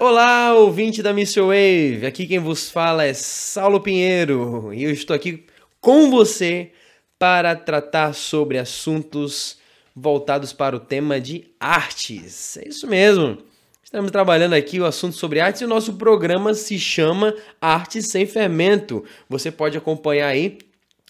Olá, ouvinte da Missile Wave. Aqui quem vos fala é Saulo Pinheiro e eu estou aqui com você para tratar sobre assuntos voltados para o tema de artes. É isso mesmo. Estamos trabalhando aqui o assunto sobre artes e o nosso programa se chama Arte Sem Fermento. Você pode acompanhar aí.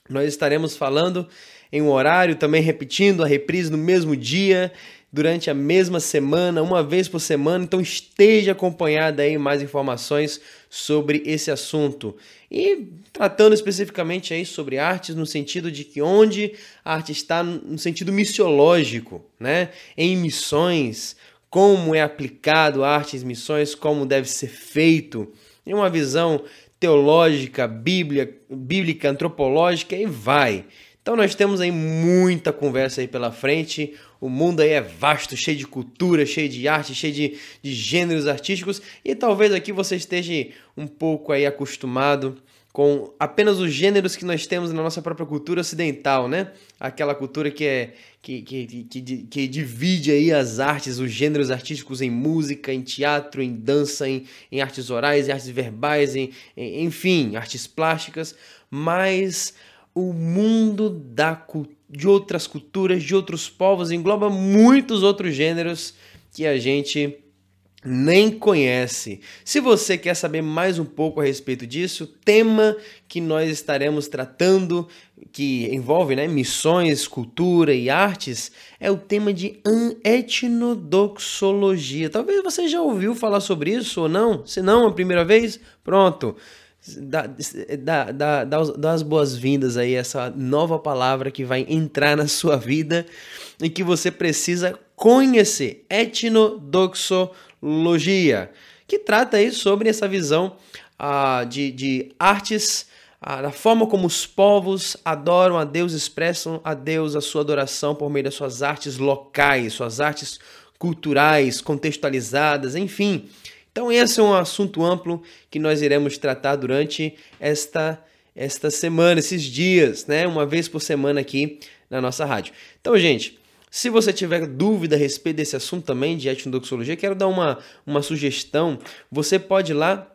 Nós estaremos falando em um horário, também repetindo a reprise no mesmo dia durante a mesma semana, uma vez por semana, então esteja acompanhada aí mais informações sobre esse assunto. E tratando especificamente aí sobre artes no sentido de que onde a arte está no sentido missiológico, né? Em missões, como é aplicado a artes missões, como deve ser feito, em uma visão teológica, bíblia, bíblica, antropológica e vai. Então nós temos aí muita conversa aí pela frente. O mundo aí é vasto, cheio de cultura, cheio de arte, cheio de, de gêneros artísticos e talvez aqui você esteja um pouco aí acostumado com apenas os gêneros que nós temos na nossa própria cultura ocidental, né? Aquela cultura que é que, que, que, que divide aí as artes, os gêneros artísticos em música, em teatro, em dança, em, em artes orais, em artes verbais, em, em, enfim, artes plásticas, mas o mundo da, de outras culturas, de outros povos, engloba muitos outros gêneros que a gente nem conhece. Se você quer saber mais um pouco a respeito disso, tema que nós estaremos tratando, que envolve né, missões, cultura e artes, é o tema de etnodoxologia. Talvez você já ouviu falar sobre isso ou não. Se não, a primeira vez, pronto dá, dá, dá, dá as boas-vindas aí a essa nova palavra que vai entrar na sua vida e que você precisa conhecer. Etnodoxologia, que trata aí sobre essa visão uh, de, de artes, uh, da forma como os povos adoram a Deus, expressam a Deus a sua adoração por meio das suas artes locais, suas artes culturais, contextualizadas, enfim. Então, esse é um assunto amplo que nós iremos tratar durante esta, esta semana, esses dias, né? Uma vez por semana aqui na nossa rádio. Então, gente, se você tiver dúvida a respeito desse assunto também de etnodoxologia, quero dar uma, uma sugestão. Você pode ir lá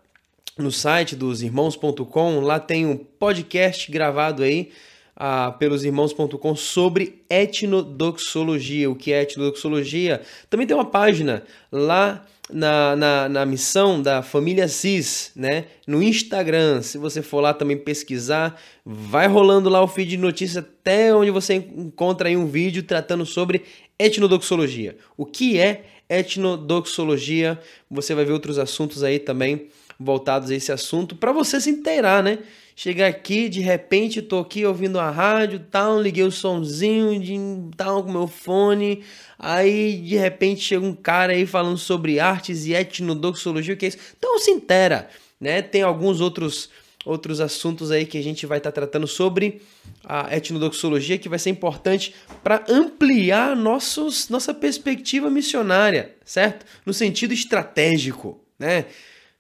no site dos irmãos.com, lá tem um podcast gravado aí ah, pelos irmãos.com sobre etnodoxologia. O que é etnodoxologia? Também tem uma página lá na, na, na missão da família CIS, né? No Instagram, se você for lá também pesquisar, vai rolando lá o feed de notícias até onde você encontra aí um vídeo tratando sobre etnodoxologia. O que é etnodoxologia? Você vai ver outros assuntos aí também voltados a esse assunto para você se inteirar, né? Chegar aqui, de repente, tô aqui ouvindo a rádio, tal, liguei o somzinho de tal com meu fone. Aí, de repente, chega um cara aí falando sobre artes e etnodoxologia, o que é isso? Então se intera, né? Tem alguns outros outros assuntos aí que a gente vai estar tá tratando sobre a etnodoxologia que vai ser importante para ampliar nossos, nossa perspectiva missionária, certo? No sentido estratégico, né?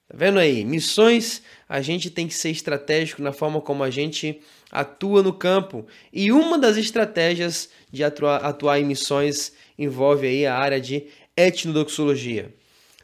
Tá vendo aí? Missões, a gente tem que ser estratégico na forma como a gente atua no campo. E uma das estratégias de atuar, atuar em missões envolve aí a área de etnodoxologia.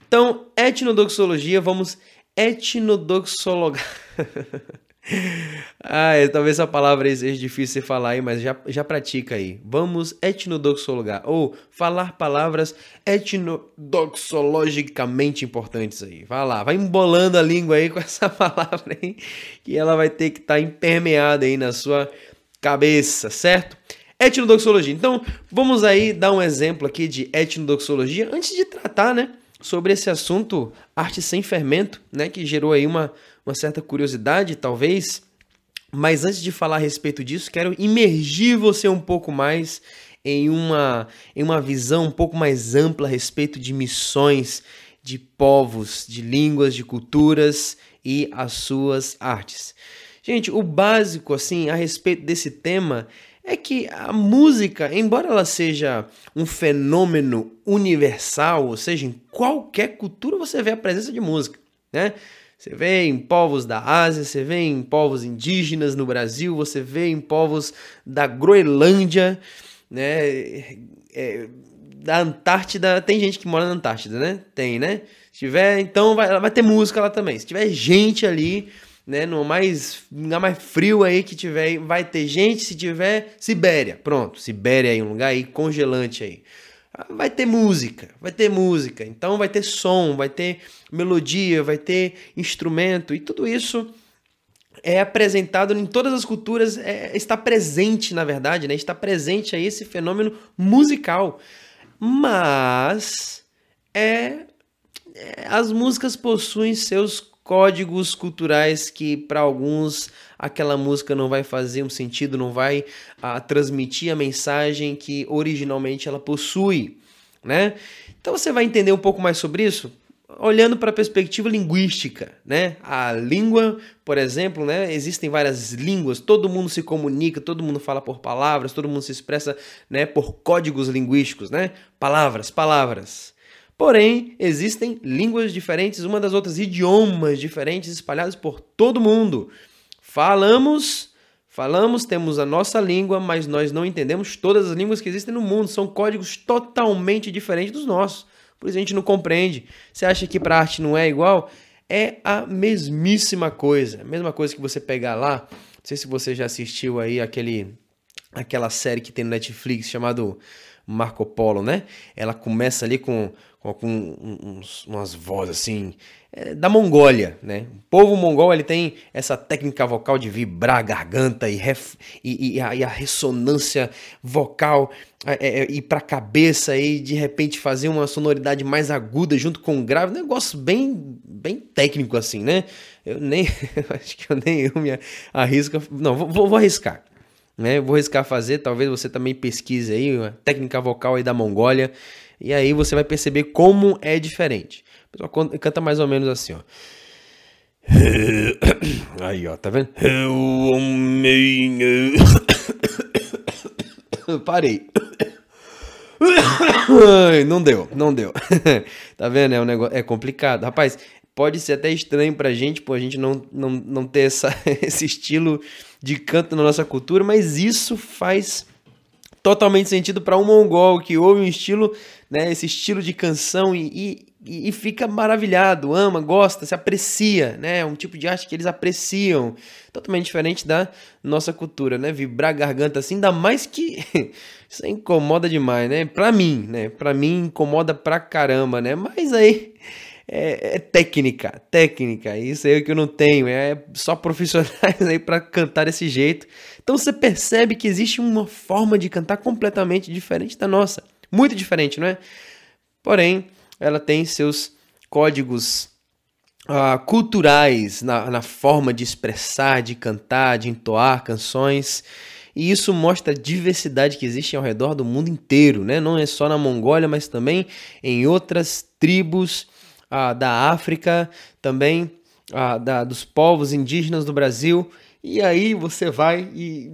Então, etnodoxologia, vamos etnodoxologar. ah, talvez essa palavra seja difícil de falar aí, mas já, já pratica aí. Vamos etnodoxologar, ou falar palavras etnodoxologicamente importantes aí. Vai lá, vai embolando a língua aí com essa palavra aí, que ela vai ter que estar tá impermeada aí na sua cabeça, certo? Etnodoxologia. Então, vamos aí dar um exemplo aqui de etnodoxologia antes de tratar, né, sobre esse assunto arte sem fermento, né, que gerou aí uma uma certa curiosidade, talvez. Mas antes de falar a respeito disso, quero imergir você um pouco mais em uma, em uma visão um pouco mais ampla a respeito de missões, de povos, de línguas, de culturas e as suas artes. Gente, o básico assim a respeito desse tema é que a música, embora ela seja um fenômeno universal, ou seja, em qualquer cultura você vê a presença de música, né? Você vê em povos da Ásia, você vê em povos indígenas no Brasil, você vê em povos da Groenlândia, né? É, da Antártida, tem gente que mora na Antártida, né? Tem, né? Se tiver, então vai, vai ter música lá também. Se tiver gente ali, né, no mais lugar mais frio aí que tiver, vai ter gente. Se tiver Sibéria, pronto, Sibéria aí um lugar aí congelante aí. Vai ter música, vai ter música. Então vai ter som, vai ter melodia, vai ter instrumento e tudo isso é apresentado em todas as culturas, é, está presente, na verdade, né? Está presente aí esse fenômeno musical. Mas é, é as músicas possuem seus códigos culturais que para alguns aquela música não vai fazer um sentido, não vai a, transmitir a mensagem que originalmente ela possui, né? Então você vai entender um pouco mais sobre isso olhando para a perspectiva linguística, né? A língua, por exemplo, né? Existem várias línguas, todo mundo se comunica, todo mundo fala por palavras, todo mundo se expressa, né, por códigos linguísticos, né? Palavras, palavras. Porém, existem línguas diferentes uma das outras, idiomas diferentes espalhados por todo mundo. Falamos, falamos, temos a nossa língua, mas nós não entendemos todas as línguas que existem no mundo, são códigos totalmente diferentes dos nossos. Por isso a gente não compreende. Você acha que para arte não é igual? É a mesmíssima coisa. A mesma coisa que você pegar lá. Não sei se você já assistiu aí aquele aquela série que tem no Netflix chamado Marco Polo, né? Ela começa ali com, com, com uns, umas vozes assim da Mongólia, né? O povo mongol ele tem essa técnica vocal de vibrar a garganta e, ref, e, e, a, e a, ressonância vocal é, é, é ir para a cabeça e de repente fazer uma sonoridade mais aguda junto com o grave, negócio bem bem técnico assim, né? Eu nem acho que eu nem eu me arrisco, não, vou, vou arriscar né? Vou arriscar fazer, talvez você também pesquise aí técnica vocal aí da Mongólia e aí você vai perceber como é diferente. Pessoal canta mais ou menos assim, ó. Aí, ó, tá vendo? Parei. Não deu, não deu. Tá vendo? É um negócio, é complicado. Rapaz, pode ser até estranho pra gente, pô, a gente não, não, não ter essa, esse estilo de canto na nossa cultura, mas isso faz totalmente sentido para um mongol que ouve um estilo, né, esse estilo de canção e, e, e, fica maravilhado, ama, gosta, se aprecia, né, é um tipo de arte que eles apreciam, totalmente diferente da nossa cultura, né, vibrar a garganta assim, ainda mais que isso incomoda demais, né, para mim, né, para mim incomoda pra caramba, né, mas aí é, é, técnica, técnica. Isso aí é que eu não tenho. É só profissionais aí para cantar desse jeito. Então você percebe que existe uma forma de cantar completamente diferente da nossa. Muito diferente, não é? Porém, ela tem seus códigos uh, culturais na, na forma de expressar, de cantar, de entoar canções. E isso mostra a diversidade que existe ao redor do mundo inteiro, né? Não é só na Mongólia, mas também em outras tribos ah, da África, também ah, da, dos povos indígenas do Brasil. E aí você vai e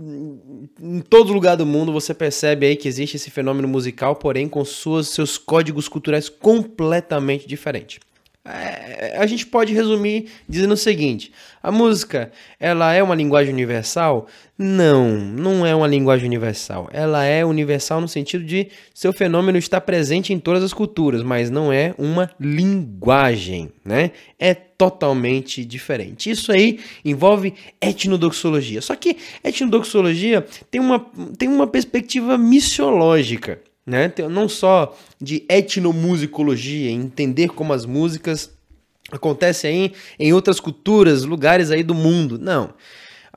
em todo lugar do mundo você percebe aí que existe esse fenômeno musical, porém com suas, seus códigos culturais completamente diferentes. É, a gente pode resumir dizendo o seguinte: a música, ela é uma linguagem universal? Não, não é uma linguagem universal. Ela é universal no sentido de seu fenômeno está presente em todas as culturas, mas não é uma linguagem, né? É totalmente diferente. Isso aí envolve etnodoxologia. Só que etnodoxologia tem uma, tem uma perspectiva missiológica né? Não só de etnomusicologia, entender como as músicas acontecem aí em outras culturas, lugares aí do mundo. Não.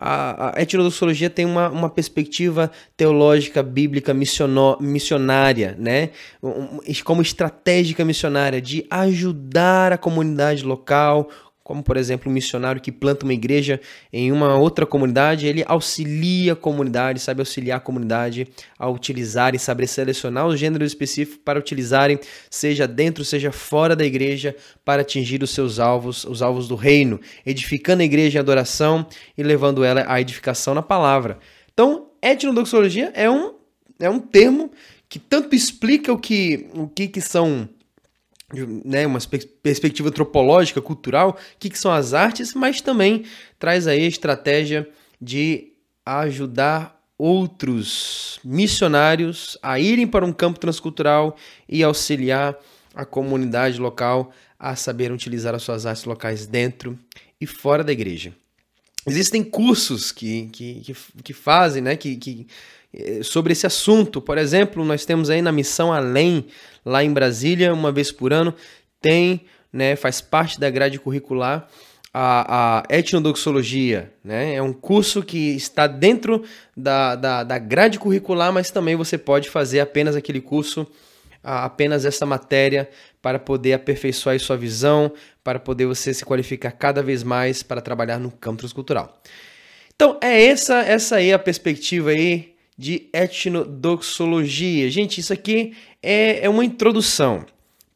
A, a etnodoxologia tem uma, uma perspectiva teológica, bíblica, missionária, né? Como estratégica missionária de ajudar a comunidade local, como por exemplo um missionário que planta uma igreja em uma outra comunidade, ele auxilia a comunidade, sabe auxiliar a comunidade a utilizar e saber selecionar os gêneros específicos para utilizarem, seja dentro, seja fora da igreja, para atingir os seus alvos, os alvos do reino, edificando a igreja em adoração e levando ela à edificação na palavra. Então, etnodoxologia é um, é um termo que tanto explica o que, o que, que são né, uma perspectiva antropológica, cultural, o que, que são as artes, mas também traz aí a estratégia de ajudar outros missionários a irem para um campo transcultural e auxiliar a comunidade local a saber utilizar as suas artes locais dentro e fora da igreja. Existem cursos que, que, que, que fazem, né, que, que, eh, sobre esse assunto. Por exemplo, nós temos aí na Missão Além, lá em Brasília, uma vez por ano, tem, né, faz parte da grade curricular a, a etnodoxologia, né? É um curso que está dentro da, da, da grade curricular, mas também você pode fazer apenas aquele curso, apenas essa matéria, para poder aperfeiçoar sua visão, para poder você se qualificar cada vez mais para trabalhar no campo transcultural. Então, é essa essa aí a perspectiva aí de etnodoxologia. Gente, isso aqui é, é uma introdução.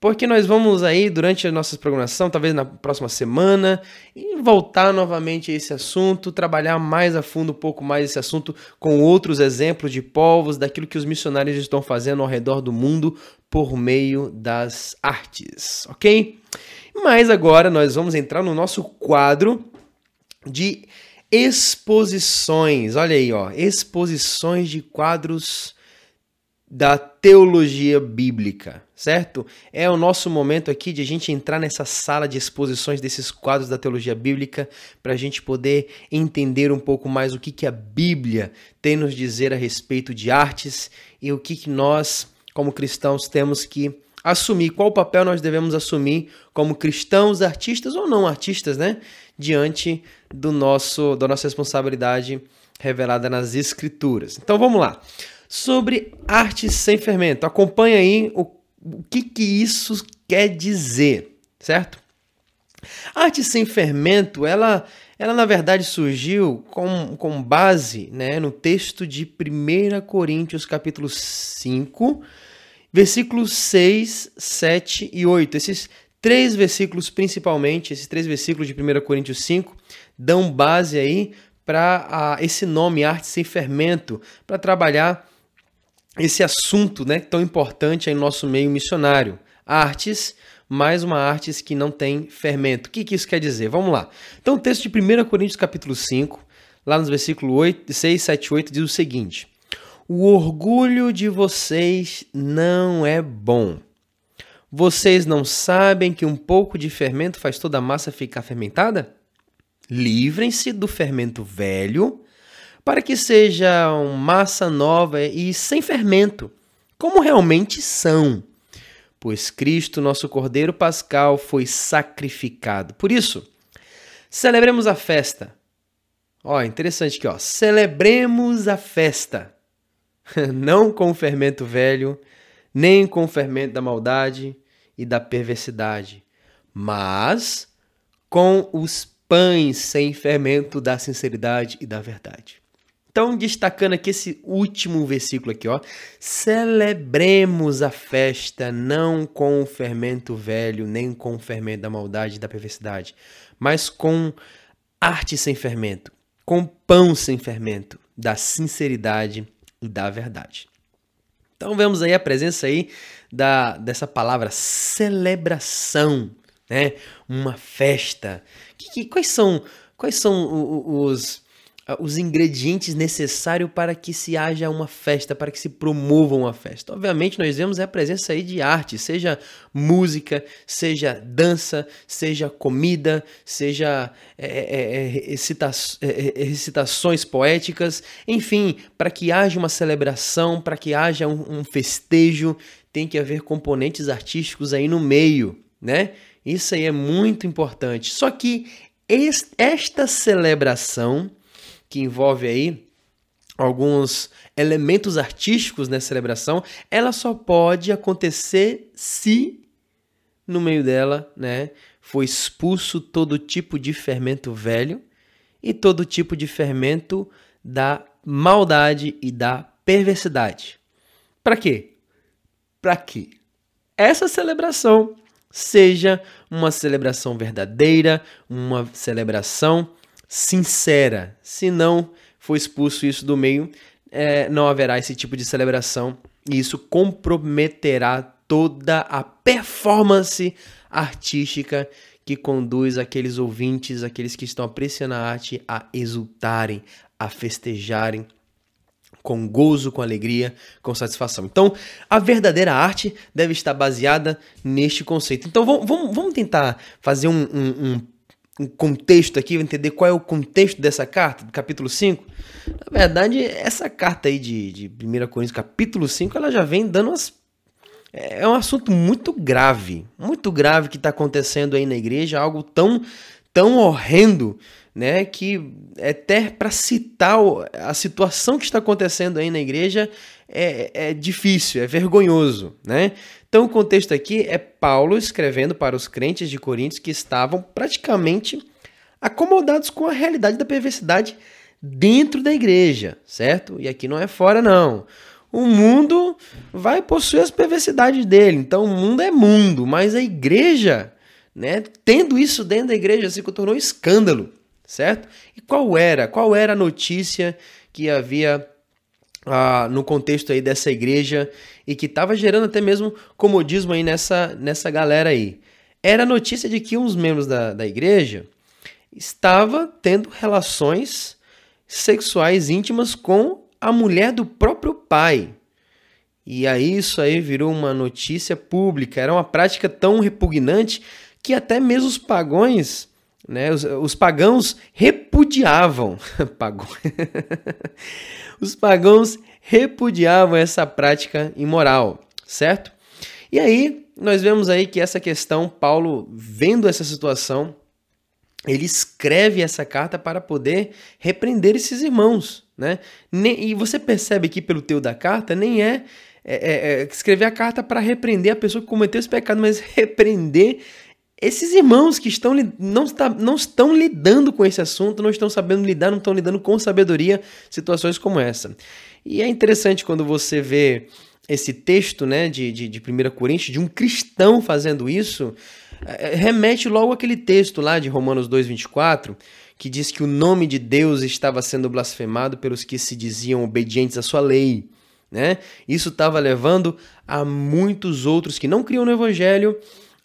Porque nós vamos aí, durante a nossa programação, talvez na próxima semana, voltar novamente a esse assunto, trabalhar mais a fundo um pouco mais esse assunto com outros exemplos de povos, daquilo que os missionários estão fazendo ao redor do mundo por meio das artes, ok? Mas agora nós vamos entrar no nosso quadro de exposições. Olha aí, ó, exposições de quadros da teologia bíblica, certo? É o nosso momento aqui de a gente entrar nessa sala de exposições desses quadros da teologia bíblica para a gente poder entender um pouco mais o que, que a Bíblia tem nos dizer a respeito de artes e o que, que nós, como cristãos, temos que assumir, qual papel nós devemos assumir como cristãos, artistas ou não artistas, né? Diante do nosso, da nossa responsabilidade revelada nas Escrituras. Então vamos lá sobre arte sem fermento. Acompanha aí o, o que, que isso quer dizer, certo? arte sem fermento, ela, ela na verdade surgiu com, com base né, no texto de 1 Coríntios capítulo 5, versículos 6, 7 e 8. Esses três versículos principalmente, esses três versículos de 1 Coríntios 5, dão base aí para esse nome, arte sem fermento, para trabalhar esse assunto né, tão importante em nosso meio missionário. Artes, mais uma artes que não tem fermento. O que, que isso quer dizer? Vamos lá. Então, o texto de 1 Coríntios capítulo 5, lá nos versículos 8, 6, 7 8, diz o seguinte: O orgulho de vocês não é bom. Vocês não sabem que um pouco de fermento faz toda a massa ficar fermentada? Livrem-se do fermento velho para que sejam massa nova e sem fermento, como realmente são. Pois Cristo, nosso Cordeiro Pascal, foi sacrificado. Por isso, celebremos a festa. Ó, interessante aqui, ó. Celebremos a festa. Não com o fermento velho, nem com o fermento da maldade e da perversidade, mas com os pães sem fermento da sinceridade e da verdade. Então, destacando aqui esse último versículo aqui, ó. Celebremos a festa não com o fermento velho, nem com o fermento da maldade e da perversidade, mas com arte sem fermento, com pão sem fermento, da sinceridade e da verdade. Então vemos aí a presença aí da, dessa palavra celebração, né? Uma festa. Que, que, quais são quais são os os ingredientes necessários para que se haja uma festa, para que se promova uma festa. Obviamente, nós vemos a presença aí de arte, seja música, seja dança, seja comida, seja é, é, é recita é, é, recitações poéticas, enfim, para que haja uma celebração, para que haja um, um festejo, tem que haver componentes artísticos aí no meio, né? Isso aí é muito importante. Só que esta celebração que envolve aí alguns elementos artísticos nessa celebração, ela só pode acontecer se no meio dela, né, foi expulso todo tipo de fermento velho e todo tipo de fermento da maldade e da perversidade. Para quê? Para que essa celebração seja uma celebração verdadeira, uma celebração sincera. Se não for expulso isso do meio, é, não haverá esse tipo de celebração e isso comprometerá toda a performance artística que conduz aqueles ouvintes, aqueles que estão apreciando a arte, a exultarem, a festejarem com gozo, com alegria, com satisfação. Então, a verdadeira arte deve estar baseada neste conceito. Então, vamos, vamos, tentar fazer um, um, um, contexto aqui, entender qual é o contexto dessa carta, do capítulo 5. Na verdade, essa carta aí de, de 1 Coríntios, capítulo 5, ela já vem dando umas é um assunto muito grave, muito grave que está acontecendo aí na igreja, algo tão, tão horrendo né, que até para citar a situação que está acontecendo aí na igreja é, é difícil, é vergonhoso, né? Então o contexto aqui é Paulo escrevendo para os crentes de Coríntios que estavam praticamente acomodados com a realidade da perversidade dentro da igreja, certo? E aqui não é fora não. O mundo vai possuir as perversidades dele, então o mundo é mundo, mas a igreja, né, tendo isso dentro da igreja se tornou um escândalo certo? E qual era? Qual era a notícia que havia ah, no contexto aí dessa igreja e que estava gerando até mesmo comodismo aí nessa, nessa galera aí? Era a notícia de que uns membros da, da igreja estava tendo relações sexuais íntimas com a mulher do próprio pai. E aí isso aí virou uma notícia pública, era uma prática tão repugnante que até mesmo os pagões né? Os, os pagãos repudiavam. os pagãos repudiavam essa prática imoral, certo? E aí, nós vemos aí que essa questão, Paulo, vendo essa situação, ele escreve essa carta para poder repreender esses irmãos, né? E você percebe aqui pelo teu da carta, nem é, é, é, é escrever a carta para repreender a pessoa que cometeu esse pecado, mas repreender esses irmãos que estão, não, está, não estão lidando com esse assunto, não estão sabendo lidar, não estão lidando com sabedoria situações como essa. E é interessante quando você vê esse texto né, de, de, de 1 Coríntios, de um cristão fazendo isso, é, remete logo aquele texto lá de Romanos 2,24, que diz que o nome de Deus estava sendo blasfemado pelos que se diziam obedientes à sua lei. Né? Isso estava levando a muitos outros que não criam no Evangelho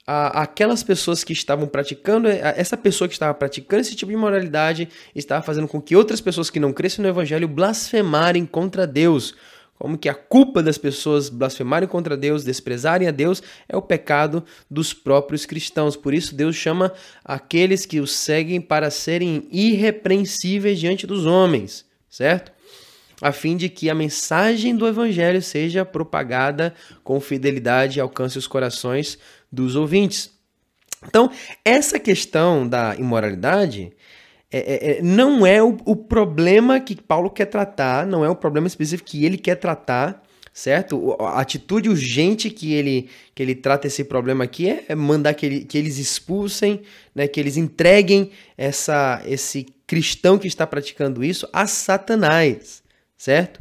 a, aquelas pessoas que estavam praticando, essa pessoa que estava praticando esse tipo de moralidade estava fazendo com que outras pessoas que não crescem no evangelho blasfemarem contra Deus. Como que a culpa das pessoas blasfemarem contra Deus, desprezarem a Deus, é o pecado dos próprios cristãos. Por isso, Deus chama aqueles que o seguem para serem irrepreensíveis diante dos homens, certo? a fim de que a mensagem do Evangelho seja propagada com fidelidade e alcance os corações dos ouvintes. Então, essa questão da imoralidade é, é, é, não é o, o, problema que Paulo quer tratar, não é o problema específico que ele quer tratar, certo? A atitude urgente que ele, que ele trata esse problema aqui é, é mandar que, ele, que eles expulsem, né, que eles entreguem essa, esse cristão que está praticando isso a Satanás, certo?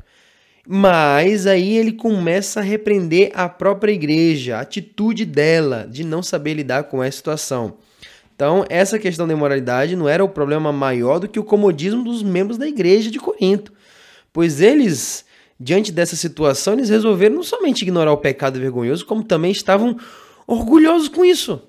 Mas aí ele começa a repreender a própria igreja, a atitude dela de não saber lidar com essa situação. Então, essa questão da imoralidade não era o problema maior do que o comodismo dos membros da igreja de Corinto, pois eles, diante dessa situação, eles resolveram não somente ignorar o pecado vergonhoso, como também estavam orgulhosos com isso.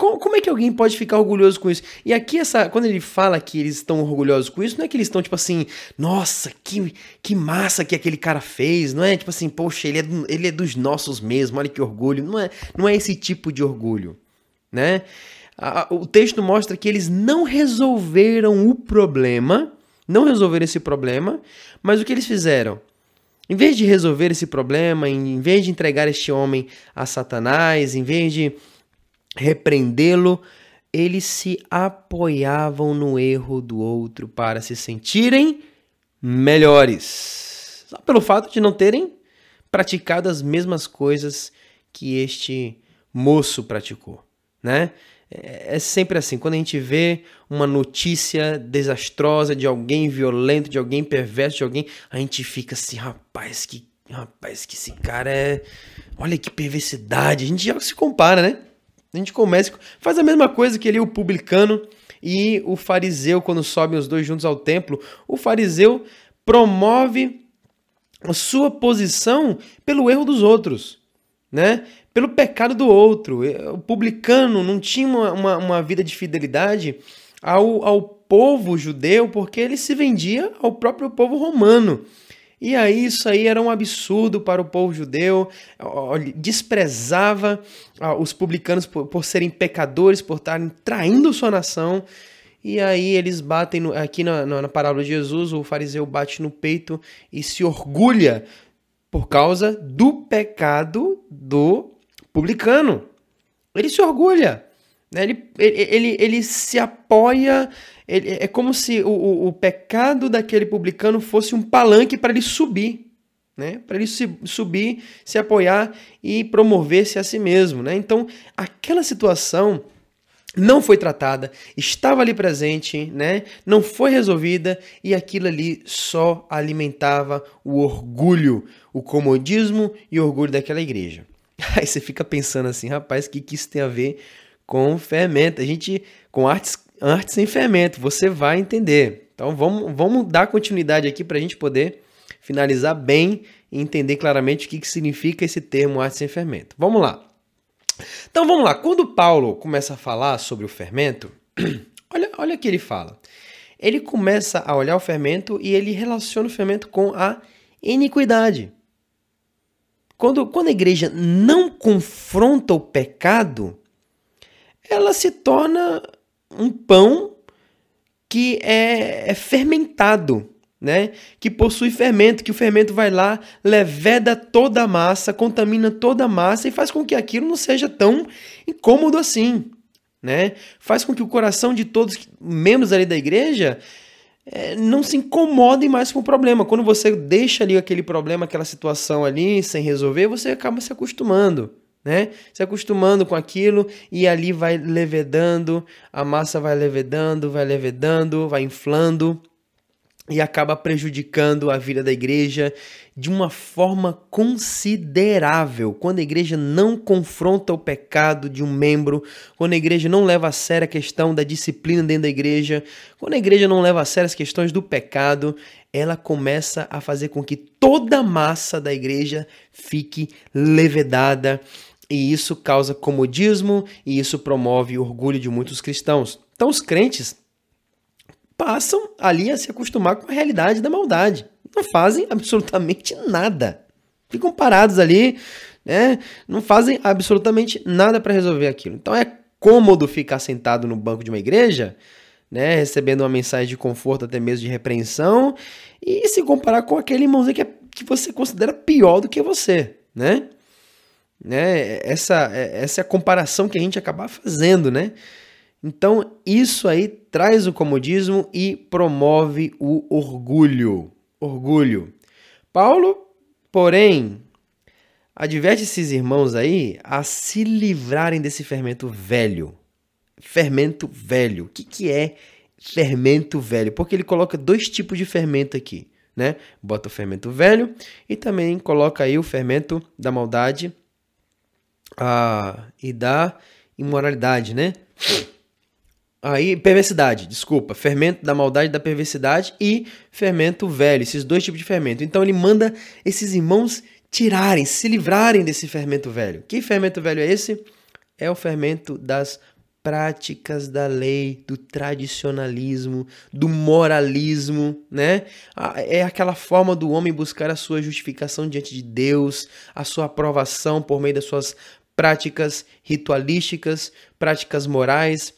Como, é que alguém pode ficar orgulhoso com isso? E aqui, essa, quando ele fala que eles estão orgulhosos com isso, não é que eles estão tipo assim, nossa, que, que massa que aquele cara fez, não é tipo assim, poxa, ele é, ele é dos nossos mesmo, olha que orgulho. Não é, não é esse tipo de orgulho, né? o texto mostra que eles não resolveram o problema, não resolveram esse problema, mas o que eles fizeram? Em vez de resolver esse problema, em vez de entregar este homem a Satanás, em vez de repreendê-lo, eles se apoiavam no erro do outro para se sentirem melhores. Só pelo fato de não terem praticado as mesmas coisas que este moço praticou, né? É, é sempre assim, quando a gente vê uma notícia desastrosa de alguém violento, de alguém perverso, de alguém, a gente fica assim, rapaz, que rapaz, que esse cara é, olha que perversidade. A gente já se compara, né? A gente começa, faz a mesma coisa que ali o publicano e o fariseu, quando sobem os dois juntos ao templo. O fariseu promove a sua posição pelo erro dos outros, né? pelo pecado do outro. O publicano não tinha uma, uma, uma vida de fidelidade ao, ao povo judeu porque ele se vendia ao próprio povo romano. E aí isso aí era um absurdo para o povo judeu, desprezava os publicanos por, por serem pecadores, por estarem traindo sua nação. E aí eles batem no, aqui na, na, na parábola de Jesus, o fariseu bate no peito e se orgulha por causa do pecado do publicano. Ele se orgulha. Né? Ele, ele, ele, se apoia. Ele, é como se o, o, o pecado daquele publicano fosse um palanque para ele subir. Né? Para ele se, subir, se apoiar e promover-se a si mesmo. Né? Então, aquela situação não foi tratada, estava ali presente, né? Não foi resolvida e aquilo ali só alimentava o orgulho, o comodismo e o orgulho daquela igreja. Aí você fica pensando assim, rapaz, o que, que isso tem a ver com fermento? A gente, com artes, artes sem fermento, você vai entender. Então vamos, vamos dar continuidade aqui para a gente poder finalizar bem e entender claramente o que, que significa esse termo arte sem fermento. Vamos lá. Então vamos lá, quando Paulo começa a falar sobre o fermento, olha, olha o que ele fala. Ele começa a olhar o fermento e ele relaciona o fermento com a iniquidade. Quando, quando a igreja não confronta o pecado, ela se torna um pão que é, é fermentado né? Que possui fermento, que o fermento vai lá, leveda toda a massa, contamina toda a massa e faz com que aquilo não seja tão incômodo assim, né? Faz com que o coração de todos os membros ali da igreja é, não se incomodem mais com o problema. Quando você deixa ali aquele problema, aquela situação ali sem resolver, você acaba se acostumando. Né? Se acostumando com aquilo e ali vai levedando, a massa vai levedando, vai levedando, vai inflando, e acaba prejudicando a vida da igreja de uma forma considerável. Quando a igreja não confronta o pecado de um membro, quando a igreja não leva a sério a questão da disciplina dentro da igreja, quando a igreja não leva a sério as questões do pecado, ela começa a fazer com que toda a massa da igreja fique levedada. E isso causa comodismo e isso promove orgulho de muitos cristãos. Então, os crentes passam ali a se acostumar com a realidade da maldade. Não fazem absolutamente nada. Ficam parados ali, né? Não fazem absolutamente nada para resolver aquilo. Então é cômodo ficar sentado no banco de uma igreja, né, recebendo uma mensagem de conforto, até mesmo de repreensão, e se comparar com aquele irmãozinho que, é, que você considera pior do que você, né? Né? Essa, essa é a comparação que a gente acaba fazendo, né? Então, isso aí traz o comodismo e promove o orgulho. Orgulho. Paulo, porém, adverte esses irmãos aí a se livrarem desse fermento velho. Fermento velho. O que, que é fermento velho? Porque ele coloca dois tipos de fermento aqui, né? Bota o fermento velho e também coloca aí o fermento da maldade ah, e da imoralidade, né? Aí, perversidade, desculpa. Fermento da maldade da perversidade e fermento velho, esses dois tipos de fermento. Então ele manda esses irmãos tirarem, se livrarem desse fermento velho. Que fermento velho é esse? É o fermento das práticas da lei, do tradicionalismo, do moralismo, né? É aquela forma do homem buscar a sua justificação diante de Deus, a sua aprovação por meio das suas práticas ritualísticas, práticas morais,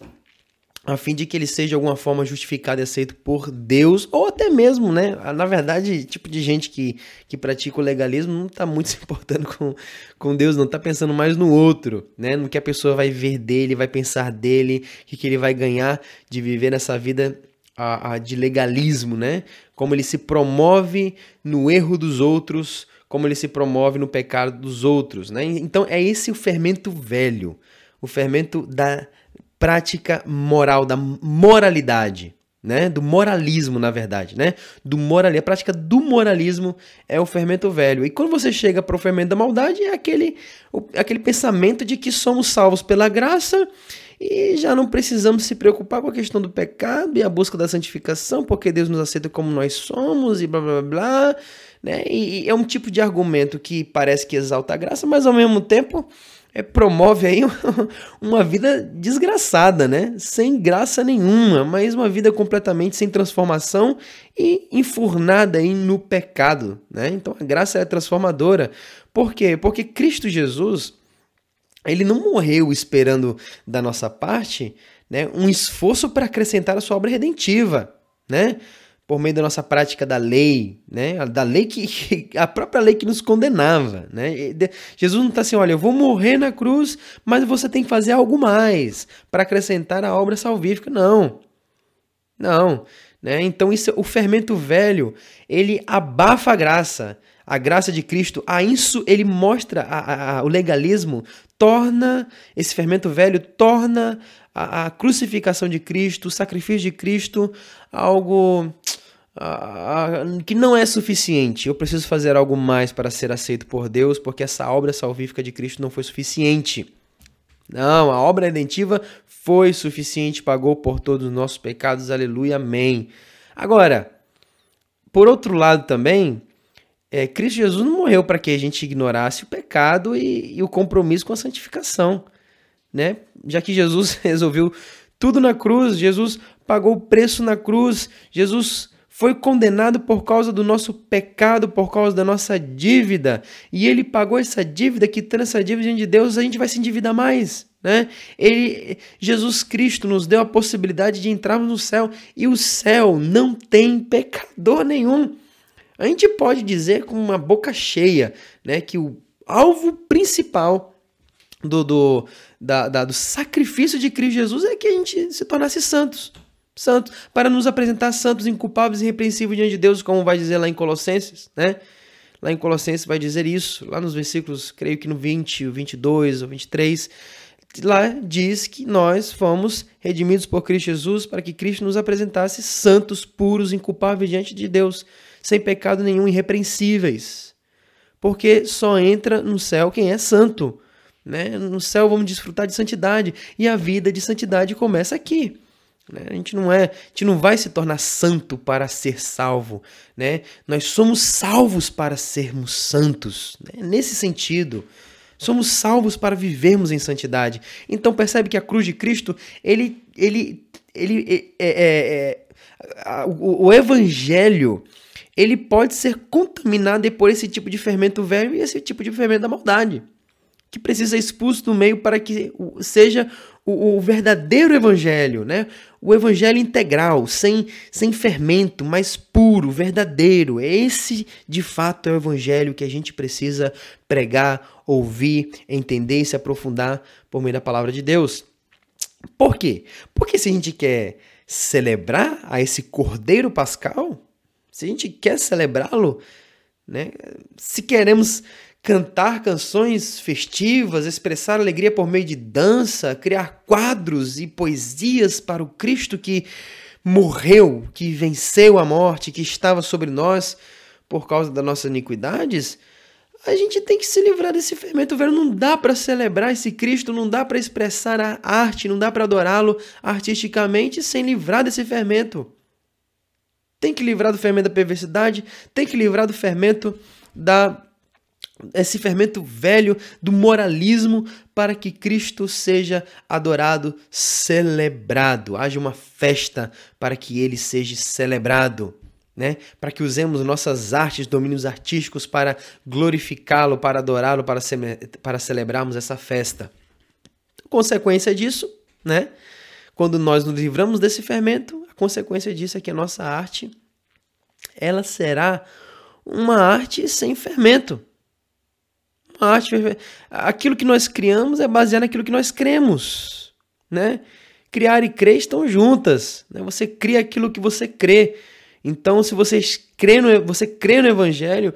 a fim de que ele seja de alguma forma justificado e aceito por Deus, ou até mesmo, né? Na verdade, tipo de gente que, que pratica o legalismo não está muito se importando com, com Deus, não está pensando mais no outro, né? No que a pessoa vai ver dele, vai pensar dele, o que, que ele vai ganhar de viver nessa vida a, a, de legalismo, né? Como ele se promove no erro dos outros, como ele se promove no pecado dos outros, né? Então é esse o fermento velho, o fermento da prática moral, da moralidade, né? Do moralismo, na verdade, né? Do moral, a prática do moralismo é o fermento velho. E quando você chega para o fermento da maldade, é aquele, o, aquele pensamento de que somos salvos pela graça e já não precisamos se preocupar com a questão do pecado e a busca da santificação, porque Deus nos aceita como nós somos e blá blá blá, né? E, e é um tipo de argumento que parece que exalta a graça, mas ao mesmo tempo é, promove aí uma vida desgraçada, né? Sem graça nenhuma, mas uma vida completamente sem transformação e enfurnada aí no pecado, né? Então a graça é transformadora. Por quê? Porque Cristo Jesus, ele não morreu esperando da nossa parte, né, um esforço para acrescentar a sua obra redentiva, né? Por meio da nossa prática da lei, né? Da lei que a própria lei que nos condenava, né? Jesus não está assim, olha, eu vou morrer na cruz, mas você tem que fazer algo mais para acrescentar a obra salvífica, não, não, né? Então isso, o fermento velho ele abafa a graça, a graça de Cristo, a isso ele mostra a, a, o legalismo, torna esse fermento velho torna a, a crucificação de Cristo, o sacrifício de Cristo algo que não é suficiente. Eu preciso fazer algo mais para ser aceito por Deus, porque essa obra salvífica de Cristo não foi suficiente. Não, a obra redentiva foi suficiente, pagou por todos os nossos pecados, aleluia, amém. Agora, por outro lado também, é, Cristo Jesus não morreu para que a gente ignorasse o pecado e, e o compromisso com a santificação, né? Já que Jesus resolveu tudo na cruz, Jesus pagou o preço na cruz, Jesus foi condenado por causa do nosso pecado, por causa da nossa dívida. E ele pagou essa dívida, quitando essa dívida de Deus, a gente vai se endividar mais. Né? Ele, Jesus Cristo nos deu a possibilidade de entrarmos no céu e o céu não tem pecador nenhum. A gente pode dizer com uma boca cheia né, que o alvo principal do, do, da, da, do sacrifício de Cristo Jesus é que a gente se tornasse santos santos, para nos apresentar santos, inculpáveis e irrepreensíveis diante de Deus, como vai dizer lá em Colossenses, né? Lá em Colossenses vai dizer isso, lá nos versículos, creio que no 20, 22 ou 23, lá diz que nós fomos redimidos por Cristo Jesus para que Cristo nos apresentasse santos, puros, inculpáveis diante de Deus, sem pecado nenhum, irrepreensíveis. Porque só entra no céu quem é santo. Né? No céu vamos desfrutar de santidade e a vida de santidade começa aqui. Né? A gente não é, a gente não vai se tornar santo para ser salvo, né? Nós somos salvos para sermos santos, né? nesse sentido. Somos salvos para vivermos em santidade. Então percebe que a cruz de Cristo, ele, ele, ele, é, é, é o, o evangelho, ele pode ser contaminado por esse tipo de fermento velho e esse tipo de fermento da maldade, que precisa ser expulso do meio para que seja o, o, verdadeiro evangelho, né? O evangelho integral, sem, sem fermento, mas puro, verdadeiro. Esse, de fato, é o evangelho que a gente precisa pregar, ouvir, entender e se aprofundar por meio da palavra de Deus. Por quê? Porque se a gente quer celebrar a esse Cordeiro Pascal, se a gente quer celebrá-lo, né? Se queremos cantar canções festivas, expressar alegria por meio de dança, criar quadros e poesias para o Cristo que morreu, que venceu a morte, que estava sobre nós por causa das nossas iniquidades, a gente tem que se livrar desse fermento velho. Não dá para celebrar esse Cristo, não dá para expressar a arte, não dá para adorá-lo artisticamente sem livrar desse fermento. Tem que livrar do fermento da perversidade, tem que livrar do fermento da esse fermento velho do moralismo para que Cristo seja adorado, celebrado. Haja uma festa para que ele seja celebrado. Né? Para que usemos nossas artes, domínios artísticos para glorificá-lo, para adorá-lo, para, para celebrarmos essa festa. Consequência disso, né? Quando nós nos livramos desse fermento, a consequência disso é que a nossa arte ela será uma arte sem fermento arte, aquilo que nós criamos é baseado naquilo que nós cremos, né? Criar e crer estão juntas, né? Você cria aquilo que você crê. Então, se você crê no, você crê no evangelho,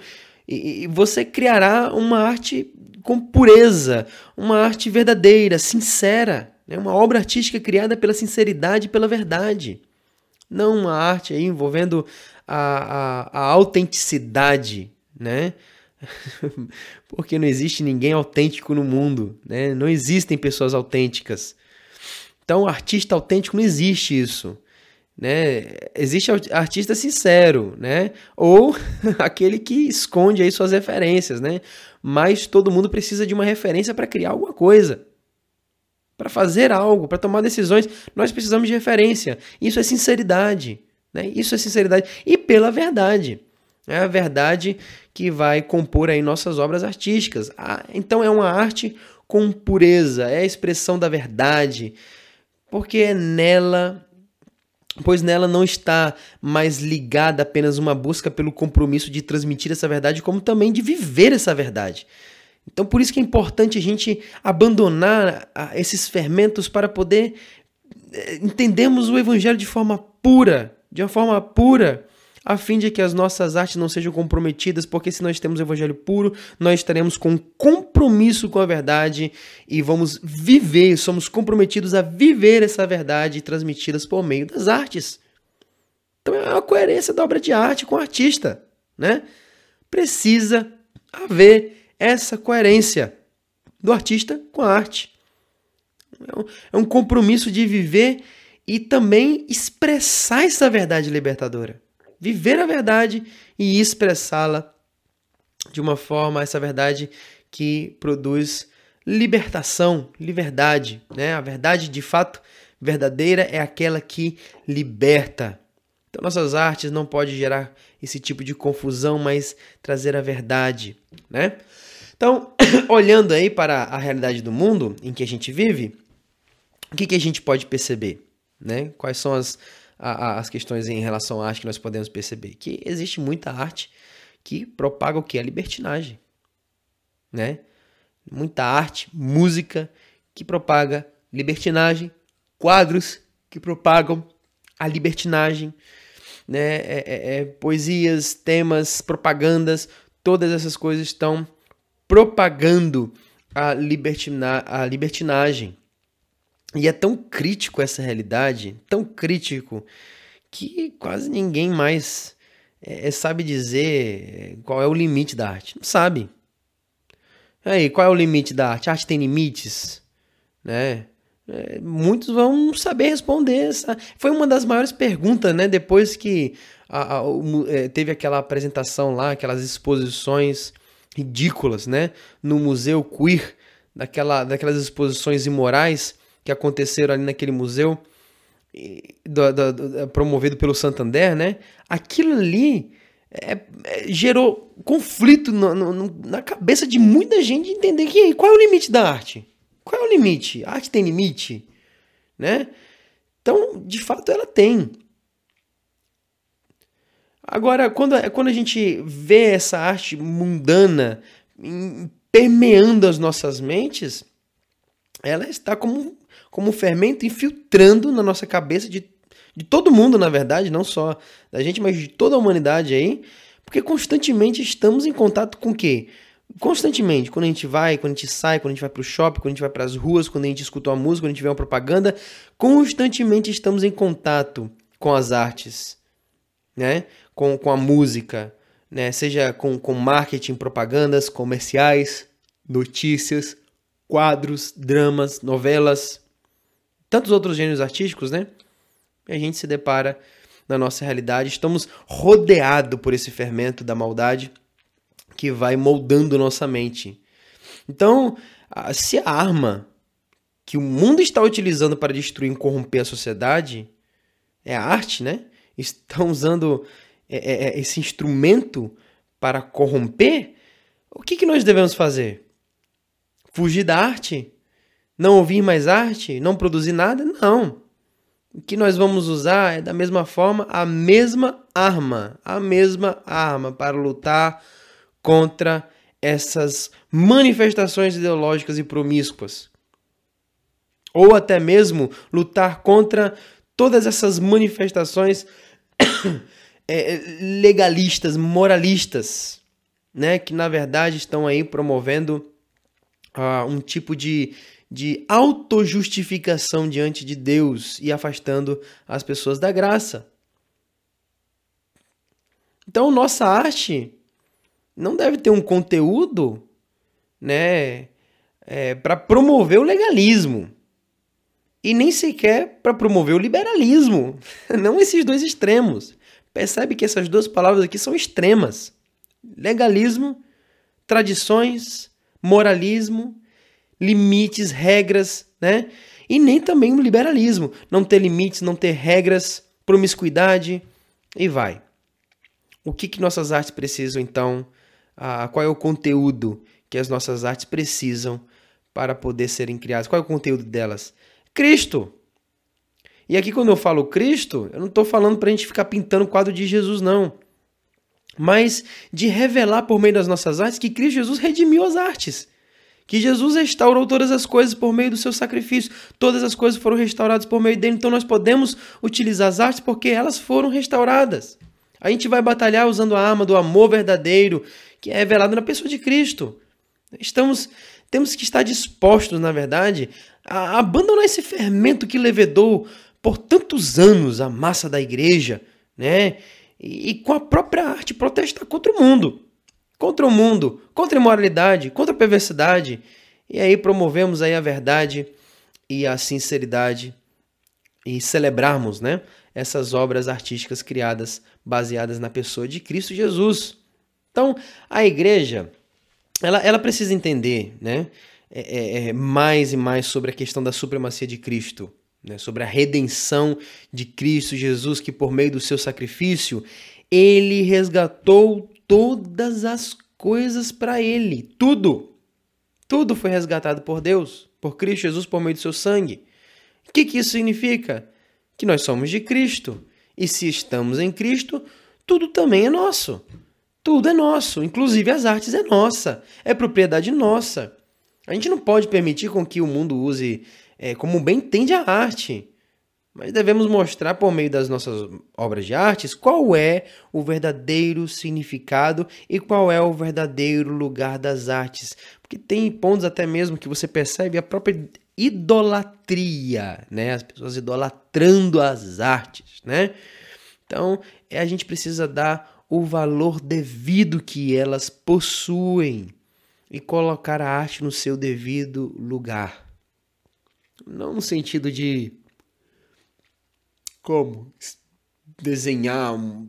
e você criará uma arte com pureza, uma arte verdadeira, sincera, né? uma obra artística criada pela sinceridade e pela verdade. Não uma arte envolvendo a, a, a autenticidade, né? Porque não existe ninguém autêntico no mundo, né? Não existem pessoas autênticas. Então, artista autêntico não existe isso. né? Existe artista sincero, né? Ou aquele que esconde aí suas referências, né? Mas todo mundo precisa de uma referência para criar alguma coisa. Para fazer algo, para tomar decisões, nós precisamos de referência. Isso é sinceridade, né? Isso é sinceridade e pela verdade. É a verdade que vai compor aí nossas obras artísticas. Ah, então é uma arte com pureza, é a expressão da verdade, porque é nela pois nela não está mais ligada apenas uma busca pelo compromisso de transmitir essa verdade, como também de viver essa verdade. Então, por isso que é importante a gente abandonar esses fermentos para poder eh, entendermos o evangelho de forma pura, de uma forma pura, a fim de que as nossas artes não sejam comprometidas, porque se nós temos o evangelho puro, nós estaremos com compromisso com a verdade e vamos viver, somos comprometidos a viver essa verdade transmitidas por meio das artes. Então é uma coerência da obra de arte com o artista, né? Precisa haver essa coerência do artista com a arte. É um é compromisso de viver e também expressar essa verdade libertadora viver a verdade e expressá-la de uma forma, essa verdade que produz libertação, liberdade, né? A verdade de fato verdadeira é aquela que liberta. Então nossas artes não pode gerar esse tipo de confusão, mas trazer a verdade, né? Então, olhando aí para a realidade do mundo em que a gente vive, o que, que a gente pode perceber, né? Quais são as a, a, as questões em relação à arte que nós podemos perceber? Que existe muita arte que propaga o que? A libertinagem. Né? Muita arte, música que propaga libertinagem, quadros que propagam a libertinagem, né? É, é, é, poesias, temas, propagandas, todas essas coisas estão propagando a, libertina, a libertinagem. E é tão crítico essa realidade, tão crítico, que quase ninguém mais é, é sabe dizer qual é o limite da arte. Não sabe. Aí, qual é o limite da arte? A arte tem limites, né? É, muitos vão saber responder. Essa. Foi uma das maiores perguntas, né? Depois que a, a, o, é, teve aquela apresentação lá, aquelas exposições ridículas, né? No Museu Queer, daquela, daquelas exposições imorais que aconteceram ali naquele museu, do, do, do, promovido pelo Santander, né? Aquilo ali é, é, gerou conflito no, no, na cabeça de muita gente entender que qual é o limite da arte? Qual é o limite? A arte tem limite, né? Então, de fato, ela tem. Agora, quando, quando a gente vê essa arte mundana permeando as nossas mentes, ela está como como um fermento infiltrando na nossa cabeça de, de todo mundo, na verdade, não só da gente, mas de toda a humanidade aí, porque constantemente estamos em contato com o quê? Constantemente, quando a gente vai, quando a gente sai, quando a gente vai para o shopping, quando a gente vai para as ruas, quando a gente escuta uma música, quando a gente vê uma propaganda, constantemente estamos em contato com as artes, né? com, com a música, né? seja com, com marketing, propagandas, comerciais, notícias, quadros, dramas, novelas, tantos outros gêneros artísticos, né? E a gente se depara na nossa realidade, estamos rodeados por esse fermento da maldade que vai moldando nossa mente. Então, se a arma que o mundo está utilizando para destruir e corromper a sociedade é a arte, né? Estão usando é, é, é, esse instrumento para corromper. O que, que nós devemos fazer? Fugir da arte? Não ouvir mais arte? Não produzir nada? Não. O que nós vamos usar é da mesma forma a mesma arma, a mesma arma para lutar contra essas manifestações ideológicas e promíscuas. Ou até mesmo lutar contra todas essas manifestações é, legalistas, moralistas, né, que na verdade estão aí promovendo uh, um tipo de de autojustificação diante de Deus e afastando as pessoas da graça. Então, nossa arte não deve ter um conteúdo, né, é, para promover o legalismo e nem sequer para promover o liberalismo. Não esses dois extremos. Percebe que essas duas palavras aqui são extremas: legalismo, tradições, moralismo, limites, regras, né? E nem também o liberalismo, não ter limites, não ter regras, promiscuidade e vai. O que, que nossas artes precisam então? Ah, qual é o conteúdo que as nossas artes precisam para poder serem criadas? Qual é o conteúdo delas? Cristo. E aqui, quando eu falo Cristo, eu não estou falando para a gente ficar pintando o quadro de Jesus, não. Mas de revelar por meio das nossas artes que Cristo Jesus redimiu as artes que Jesus restaurou todas as coisas por meio do seu sacrifício. Todas as coisas foram restauradas por meio dele. Então nós podemos utilizar as artes porque elas foram restauradas. A gente vai batalhar usando a arma do amor verdadeiro, que é revelado na pessoa de Cristo. Estamos temos que estar dispostos, na verdade, a abandonar esse fermento que levedou por tantos anos a massa da igreja, né? E, e com a própria arte protestar contra o mundo contra o mundo, contra a imoralidade, contra a perversidade. E aí promovemos aí a verdade e a sinceridade e celebrarmos, né, essas obras artísticas criadas baseadas na pessoa de Cristo Jesus. Então, a igreja, ela, ela precisa entender, né, é, é, é mais e mais sobre a questão da supremacia de Cristo, né, sobre a redenção de Cristo Jesus, que por meio do seu sacrifício, ele resgatou todas as coisas para ele. Tudo. Tudo foi resgatado por Deus, por Cristo Jesus, por meio do seu sangue. O que, que isso significa? Que nós somos de Cristo. E se estamos em Cristo, tudo também é nosso. Tudo é nosso, inclusive as artes é nossa, é propriedade nossa. A gente não pode permitir com que o mundo use é, como bem entende a arte mas devemos mostrar por meio das nossas obras de artes qual é o verdadeiro significado e qual é o verdadeiro lugar das artes. Porque tem pontos até mesmo que você percebe a própria idolatria, né? As pessoas idolatrando as artes, né? Então, é, a gente precisa dar o valor devido que elas possuem e colocar a arte no seu devido lugar. Não no sentido de como desenhar um,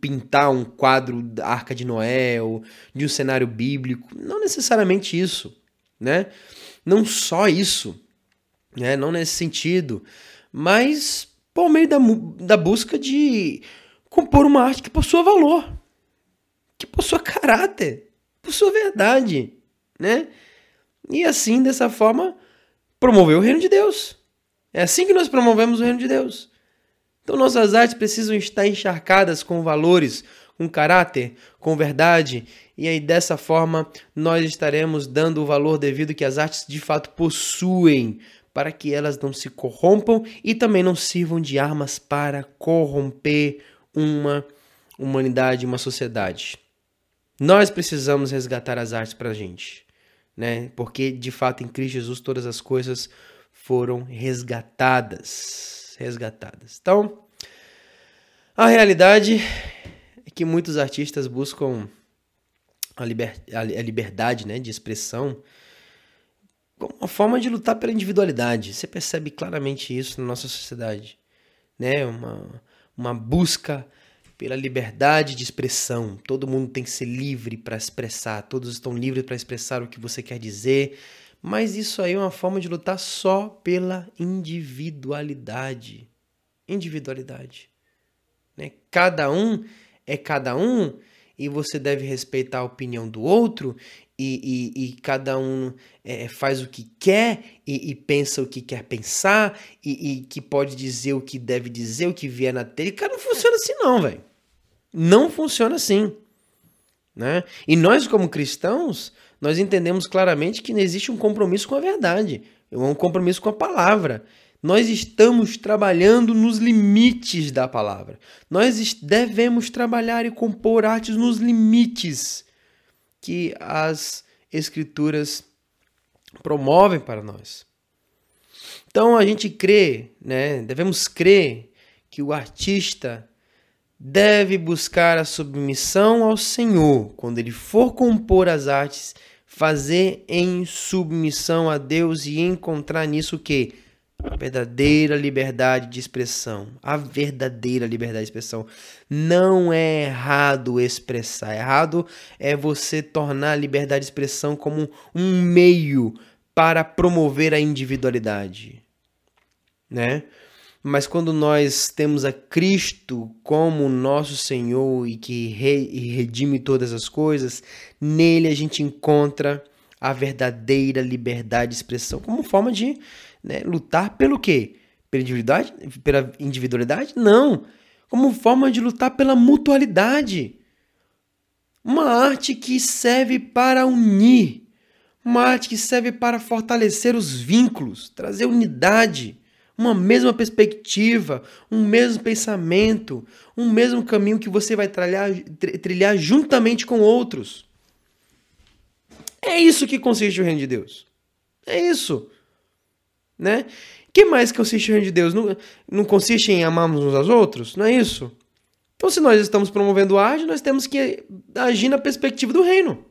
pintar um quadro da Arca de Noé ou de um cenário bíblico, não necessariamente isso, né? Não só isso, né? Não nesse sentido, mas por meio da, da busca de compor uma arte que possua valor, que possua caráter, possua verdade, né? E assim, dessa forma, promover o reino de Deus. É assim que nós promovemos o reino de Deus. Então nossas artes precisam estar encharcadas com valores, com caráter, com verdade, e aí dessa forma nós estaremos dando o valor devido que as artes de fato possuem, para que elas não se corrompam e também não sirvam de armas para corromper uma humanidade, uma sociedade. Nós precisamos resgatar as artes para a gente, né? Porque de fato em Cristo Jesus todas as coisas foram resgatadas. Resgatadas. Então, a realidade é que muitos artistas buscam a, liber, a, liberdade né, de expressão como uma forma de lutar pela individualidade. Você percebe claramente isso na nossa sociedade. Né? Uma, uma busca pela liberdade de expressão. Todo mundo tem que ser livre para expressar, todos estão livres para expressar o que você quer dizer, mas isso aí é uma forma de lutar só pela individualidade. Individualidade. Né? Cada um é cada um e você deve respeitar a opinião do outro e, e, e cada um é, faz o que quer e, e, pensa o que quer pensar e, que pode dizer o que deve dizer, o que vier na telha. Cara, não funciona assim não, velho. Não funciona assim. Né? E nós, como cristãos, nós entendemos claramente que existe um compromisso com a verdade, um compromisso com a palavra. Nós estamos trabalhando nos limites da palavra. Nós devemos trabalhar e compor artes nos limites que as escrituras promovem para nós. Então a gente crê, né? Devemos crer que o artista deve buscar a submissão ao Senhor quando ele for compor as artes, fazer em submissão a Deus e encontrar nisso o que A verdadeira liberdade de expressão. A verdadeira liberdade de expressão. Não é errado expressar. Errado é você tornar a liberdade de expressão como um meio para promover a individualidade. Né? Mas quando nós temos a Cristo como nosso Senhor e que redime todas as coisas, nele a gente encontra a verdadeira liberdade de expressão como forma de né, lutar pelo quê? Pela individualidade? Pela individualidade? Não. Como forma de lutar pela mutualidade. Uma arte que serve para unir. Uma arte que serve para fortalecer os vínculos, trazer unidade uma mesma perspectiva, um mesmo pensamento, um mesmo caminho que você vai trilhar, trilhar juntamente com outros. É isso que consiste o reino de Deus. É isso. Né? que mais consiste o reino de Deus? Não, não consiste em amarmos uns aos outros? Não é isso? Então, se nós estamos promovendo arte, nós temos que agir na perspectiva do reino.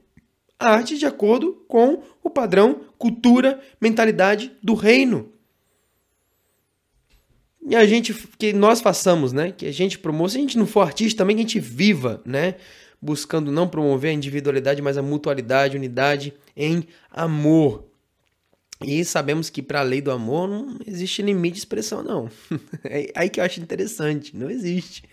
Arte de acordo com o padrão, cultura, mentalidade do reino. E a gente, que nós façamos, né? Que a gente promova, se a gente não for artista também, que a gente viva, né? Buscando não promover a individualidade, mas a mutualidade, unidade em amor. E sabemos que para a lei do amor não existe limite de expressão, não. É aí que eu acho interessante, não existe.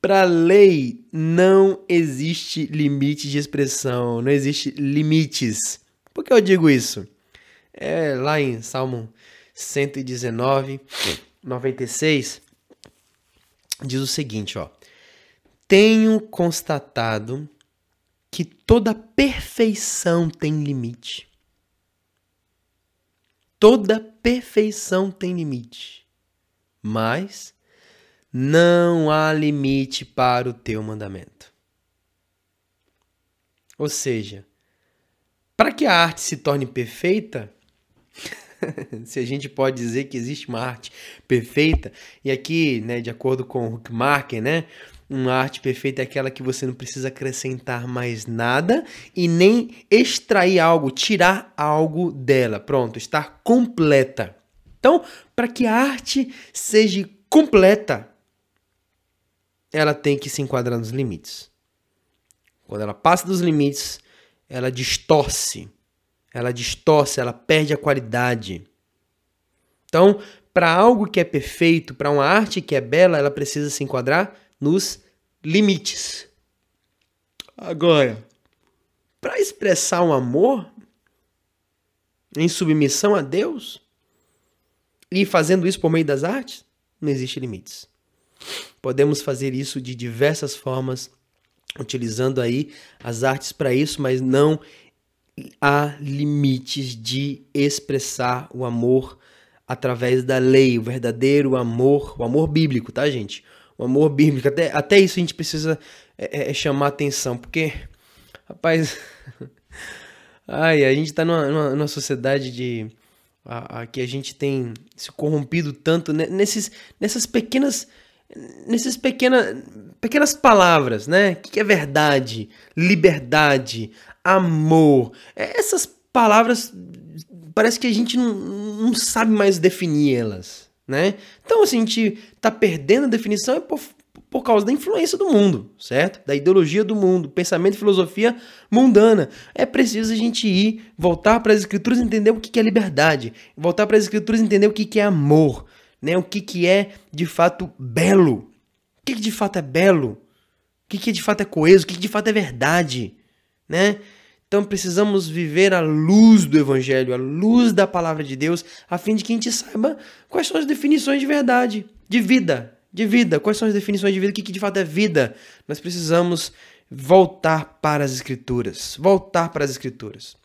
Para a lei não existe limite de expressão, não existe limites. Por que eu digo isso? É lá em Salmo 119, 96 diz o seguinte, ó: Tenho constatado que toda perfeição tem limite. Toda perfeição tem limite. Mas não há limite para o teu mandamento. Ou seja, para que a arte se torne perfeita, se a gente pode dizer que existe uma arte perfeita, e aqui, né, de acordo com o Huckmarker, né, uma arte perfeita é aquela que você não precisa acrescentar mais nada e nem extrair algo, tirar algo dela. Pronto, estar completa. Então, para que a arte seja completa, ela tem que se enquadrar nos limites. Quando ela passa dos limites, ela distorce ela distorce, ela perde a qualidade. Então, para algo que é perfeito, para uma arte que é bela, ela precisa se enquadrar nos limites. Agora, para expressar um amor em submissão a Deus e fazendo isso por meio das artes, não existe limites. Podemos fazer isso de diversas formas, utilizando aí as artes para isso, mas não há limites de expressar o amor através da lei, o verdadeiro amor, o amor bíblico, tá, gente? O amor bíblico, até, até isso a gente precisa é, é, é chamar atenção, porque, rapaz, ai, a gente tá numa, numa, numa sociedade de a, a, que a gente tem se corrompido tanto nesses, nessas pequenas nessas pequenas pequenas palavras, né? O que é verdade, liberdade, amor. É, essas palavras parece que a gente não, não sabe mais definir elas, né? Então, assim, a gente tá perdendo a definição é por, por causa da influência do mundo, certo? Da ideologia do mundo, pensamento e filosofia mundana. É preciso a gente ir, voltar para as escrituras entender o que é liberdade, voltar para as escrituras entender o que é amor, né? O que é de fato belo. O que de fato é belo? O que de fato é coeso? O que de fato é verdade? Né? Então precisamos viver a luz do Evangelho, a luz da palavra de Deus, a fim de que a gente saiba quais são as definições de verdade, de vida, de vida. Quais são as definições de vida? O que, que de fato é vida? Nós precisamos voltar para as Escrituras, voltar para as Escrituras,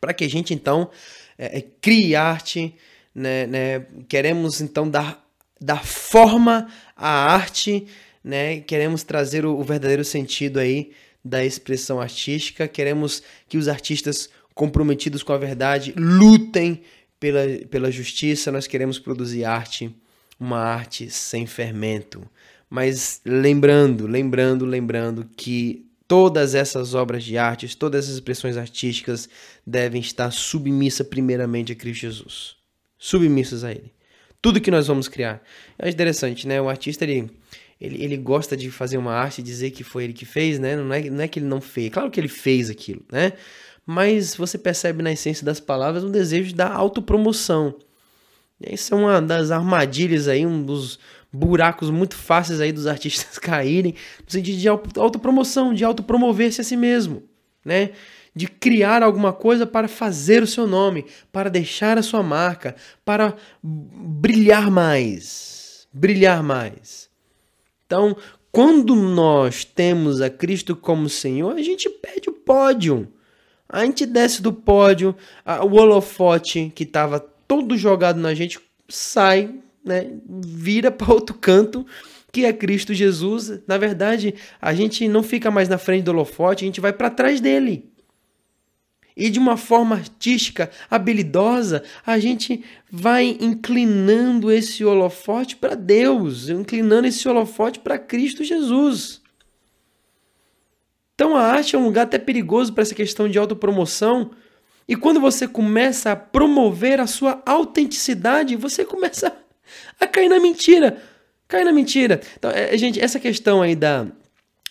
para que a gente então é, é, crie arte, né, né? Queremos então dar, dar forma à arte, né? Queremos trazer o, o verdadeiro sentido aí da expressão artística, queremos que os artistas comprometidos com a verdade lutem pela, pela justiça, nós queremos produzir arte, uma arte sem fermento. Mas lembrando, lembrando, lembrando que todas essas obras de arte, todas essas expressões artísticas devem estar submissas primeiramente a Cristo Jesus. submissos a Ele. Tudo que nós vamos criar. É interessante, né? O artista, ele, ele, ele gosta de fazer uma arte e dizer que foi ele que fez, né? Não é, não é que ele não fez. Claro que ele fez aquilo, né? Mas você percebe na essência das palavras um desejo da autopromoção. Isso é uma das armadilhas aí, um dos buracos muito fáceis aí dos artistas caírem, no sentido de autopromoção, de autopromover-se a si mesmo, né? De criar alguma coisa para fazer o seu nome, para deixar a sua marca, para brilhar mais, brilhar mais. Então, quando nós temos a Cristo como Senhor, a gente perde o pódio. A gente desce do pódio, a, o holofote que estava todo jogado na gente sai né, vira para outro canto, que é Cristo Jesus. Na verdade, a gente não fica mais na frente do holofote, a gente vai para trás dele. E de uma forma artística, habilidosa, a gente vai inclinando esse holofote para Deus, inclinando esse holofote para Cristo Jesus. Então a arte é um lugar até perigoso para essa questão de autopromoção. E quando você começa a promover a sua autenticidade, você começa a cair na mentira. Cair na mentira. Então, é, gente, essa questão aí da,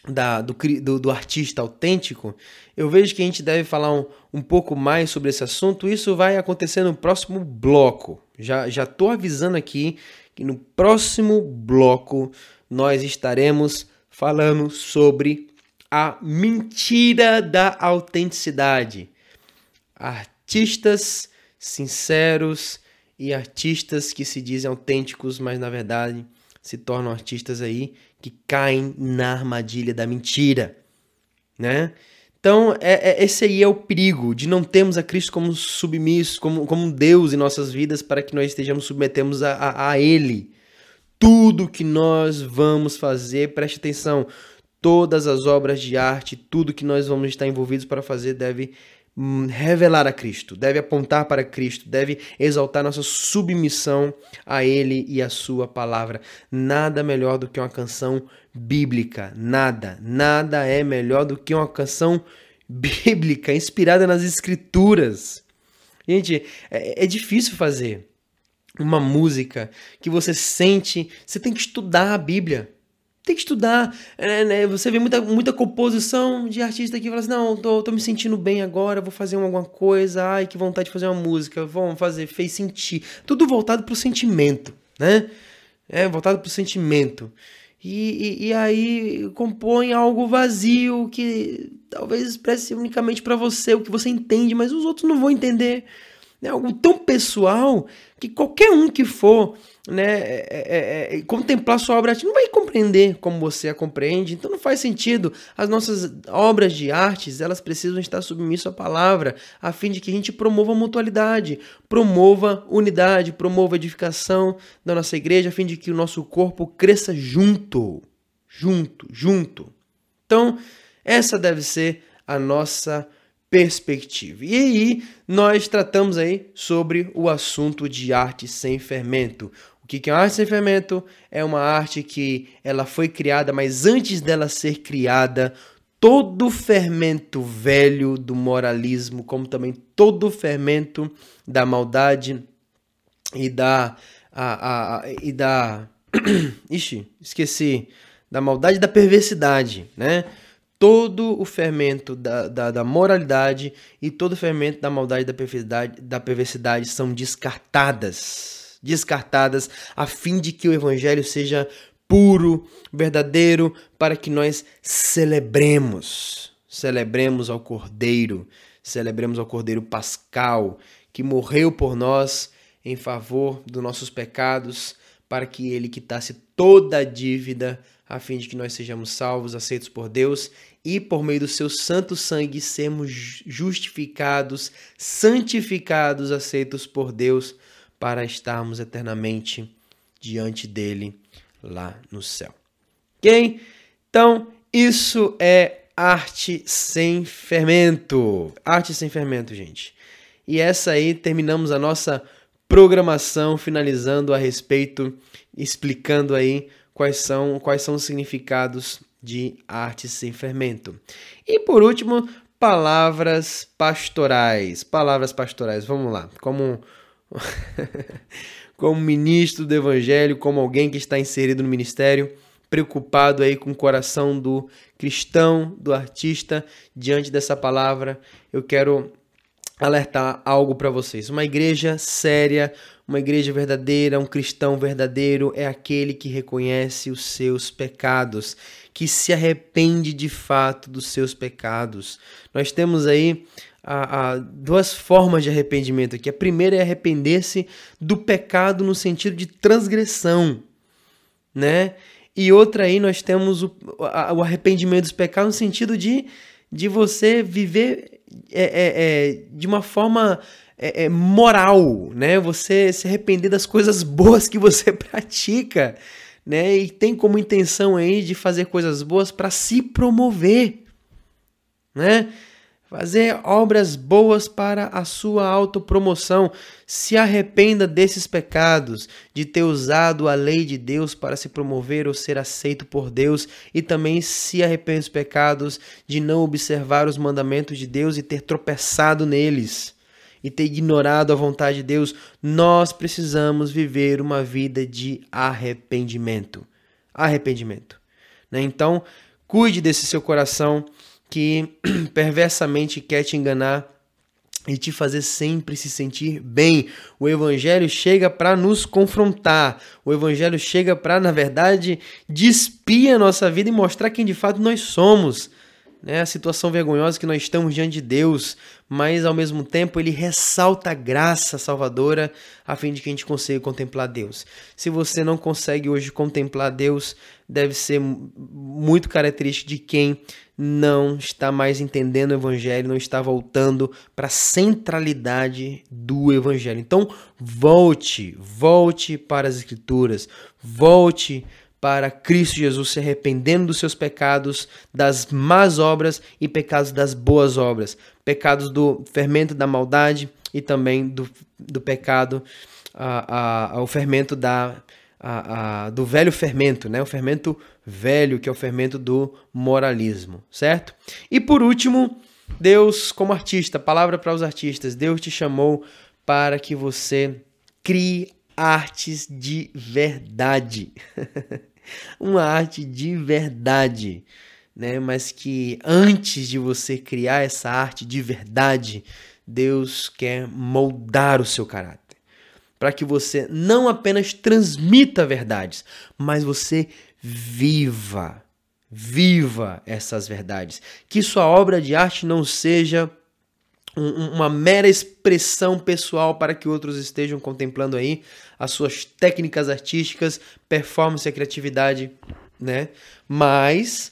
da, do, do, do, artista autêntico, eu vejo que a gente deve falar um, um pouco mais sobre esse assunto. Isso vai acontecer no próximo bloco. Já já estou avisando aqui que no próximo bloco nós estaremos falando sobre a mentira da autenticidade. Artistas sinceros e artistas que se dizem autênticos, mas na verdade se tornam artistas aí que caem na armadilha da mentira, né? Então, é, é, esse aí é o perigo de não termos a Cristo como submisso, como, como Deus em nossas vidas, para que nós estejamos submetemos a, a, a Ele. Tudo que nós vamos fazer, preste atenção, todas as obras de arte, tudo que nós vamos estar envolvidos para fazer deve revelar a Cristo, deve apontar para Cristo, deve exaltar nossa submissão a Ele e a Sua palavra. Nada melhor do que uma canção bíblica, nada, nada é melhor do que uma canção bíblica, inspirada nas Escrituras. Gente, é, é difícil fazer uma música que você sente, você tem que estudar a Bíblia tem que estudar. É, né? Você vê muita, muita composição de artista que fala assim: não, tô, tô me sentindo bem agora, vou fazer alguma coisa, ai, que vontade de fazer uma música, vamos fazer, fez sentir. Tudo voltado pro sentimento, né? É, voltado pro sentimento. E, e, e aí compõe algo vazio que talvez expresse unicamente para você o que você entende, mas os outros não vão entender. É algo tão pessoal que qualquer um que for né, é, é, é, contemplar sua obra não vai compreender como você a compreende, então não faz sentido. As nossas obras de artes, elas precisam estar submissas à palavra, a fim de que a gente promova a mutualidade, promova unidade, promova edificação da nossa igreja, a fim de que o nosso corpo cresça junto, junto, junto. Então, essa deve ser a nossa perspectiva. E aí, nós tratamos aí sobre o assunto de arte sem fermento. O que é uma arte sem fermento? É uma arte que ela foi criada, mas antes dela ser criada, todo o fermento velho do moralismo, como também todo o fermento da maldade e da a, a, a, e da Ixi, esqueci da maldade e da perversidade, né? Todo o fermento da, da, da, moralidade e todo o fermento da maldade da perversidade, da perversidade são descartadas descartadas, a fim de que o evangelho seja puro, verdadeiro, para que nós celebremos, celebremos ao Cordeiro, celebremos ao Cordeiro Pascal, que morreu por nós em favor dos nossos pecados, para que ele quitasse toda a dívida, a fim de que nós sejamos salvos, aceitos por Deus e por meio do seu santo sangue sermos justificados, santificados, aceitos por Deus para estarmos eternamente diante dele lá no céu. Ok? Então, isso é arte sem fermento. Arte sem fermento, gente. E essa aí terminamos a nossa programação finalizando a respeito, explicando aí quais são quais são os significados de arte sem fermento. E por último, palavras pastorais. Palavras pastorais. Vamos lá. Como como ministro do evangelho, como alguém que está inserido no ministério, preocupado aí com o coração do cristão, do artista, diante dessa palavra, eu quero alertar algo para vocês. Uma igreja séria, uma igreja verdadeira, um cristão verdadeiro é aquele que reconhece os seus pecados, que se arrepende de fato dos seus pecados. Nós temos aí a, a, duas formas de arrependimento aqui. A primeira é arrepender-se do pecado no sentido de transgressão, né? E outra aí nós temos o, a, o arrependimento dos pecados no sentido de, de você viver é, é, é, de uma forma é, é, moral, né? Você se arrepender das coisas boas que você pratica, né? E tem como intenção aí de fazer coisas boas para se promover, né? Fazer obras boas para a sua autopromoção. Se arrependa desses pecados, de ter usado a lei de Deus para se promover ou ser aceito por Deus, e também se arrependa dos pecados de não observar os mandamentos de Deus e ter tropeçado neles e ter ignorado a vontade de Deus. Nós precisamos viver uma vida de arrependimento. Arrependimento. Né? Então, cuide desse seu coração que perversamente quer te enganar e te fazer sempre se sentir bem. O evangelho chega para nos confrontar. O evangelho chega para, na verdade, despir a nossa vida e mostrar quem de fato nós somos. Né? A situação vergonhosa que nós estamos diante de Deus, mas ao mesmo tempo ele ressalta a graça salvadora a fim de que a gente consiga contemplar Deus. Se você não consegue hoje contemplar Deus, deve ser muito característico de quem não está mais entendendo o evangelho, não está voltando para a centralidade do evangelho. Então, volte, volte para as escrituras, volte para Cristo Jesus, se arrependendo dos seus pecados, das más obras e pecados das boas obras, pecados do fermento da maldade e também do, do pecado, a, a, o fermento da a, a, do velho fermento, né? o fermento velho, que é o fermento do moralismo, certo? E por último, Deus, como artista, palavra para os artistas, Deus te chamou para que você crie artes de verdade. Uma arte de verdade, né? Mas que antes de você criar essa arte de verdade, Deus quer moldar o seu caráter para que você não apenas transmita verdades, mas você viva, viva essas verdades. Que sua obra de arte não seja um, uma mera expressão pessoal para que outros estejam contemplando aí as suas técnicas artísticas, performance e criatividade, né? Mas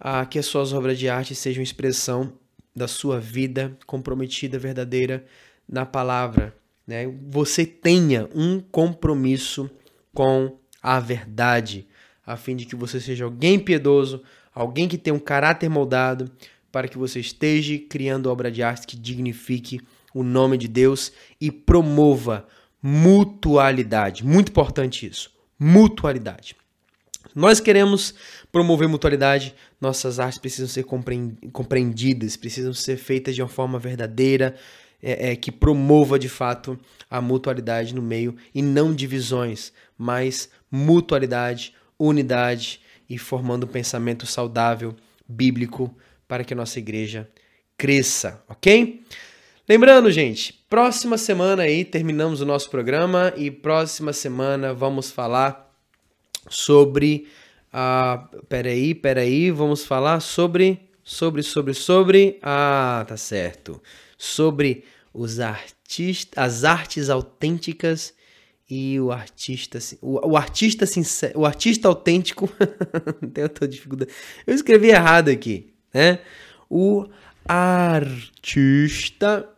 ah, que as suas obras de arte sejam expressão da sua vida comprometida, verdadeira na palavra né, você tenha um compromisso com a verdade, a fim de que você seja alguém piedoso, alguém que tenha um caráter moldado, para que você esteja criando obra de arte que dignifique o nome de Deus e promova mutualidade. Muito importante isso. Mutualidade. Nós queremos promover mutualidade, nossas artes precisam ser compreendidas, precisam ser feitas de uma forma verdadeira, é, é, que promova de fato a mutualidade no meio e não divisões, mas mutualidade, unidade e formando um pensamento saudável, bíblico, para que a nossa igreja cresça, ok? Lembrando, gente, próxima semana aí terminamos o nosso programa e próxima semana vamos falar sobre. Ah, peraí, peraí, vamos falar sobre. Sobre, sobre, sobre. Ah, tá certo sobre os artistas, as artes autênticas e o artista, o, o artista sincero, o artista autêntico, toda dificuldade. Eu escrevi errado aqui, né? O artista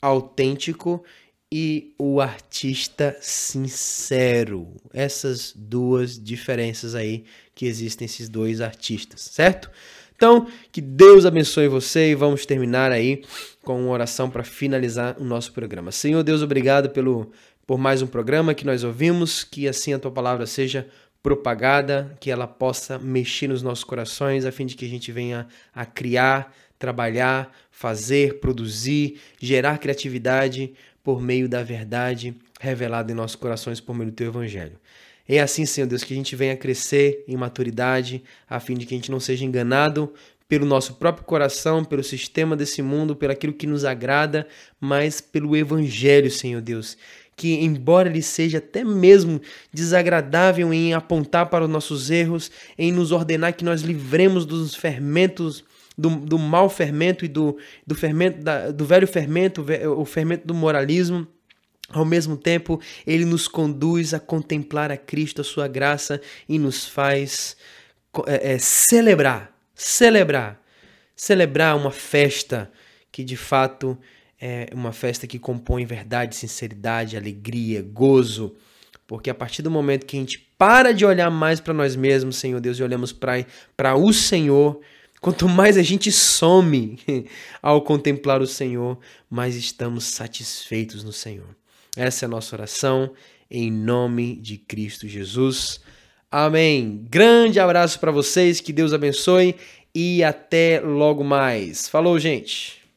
autêntico e o artista sincero. Essas duas diferenças aí que existem esses dois artistas, certo? Então, que Deus abençoe você e vamos terminar aí com uma oração para finalizar o nosso programa. Senhor Deus, obrigado pelo por mais um programa que nós ouvimos, que assim a tua palavra seja propagada, que ela possa mexer nos nossos corações, a fim de que a gente venha a criar, trabalhar, fazer, produzir, gerar criatividade por meio da verdade, revelado em nossos corações por meio do teu evangelho. É assim, Senhor Deus, que a gente venha crescer em maturidade, a fim de que a gente não seja enganado pelo nosso próprio coração, pelo sistema desse mundo, pelo aquilo que nos agrada, mas pelo evangelho, Senhor Deus, que embora ele seja até mesmo desagradável em apontar para os nossos erros, em nos ordenar que nós livremos dos fermentos do, do mau fermento e do, do fermento da, do velho fermento, o fermento do moralismo, ao mesmo tempo, ele nos conduz a contemplar a Cristo, a sua graça, e nos faz é, é, celebrar, celebrar, celebrar uma festa que de fato é uma festa que compõe verdade, sinceridade, alegria, gozo. Porque a partir do momento que a gente para de olhar mais para nós mesmos, Senhor Deus, e olhamos para o Senhor, quanto mais a gente some ao contemplar o Senhor, mais estamos satisfeitos no Senhor. Essa é a nossa oração, em nome de Cristo Jesus. Amém. Grande abraço para vocês, que Deus abençoe e até logo mais. Falou, gente.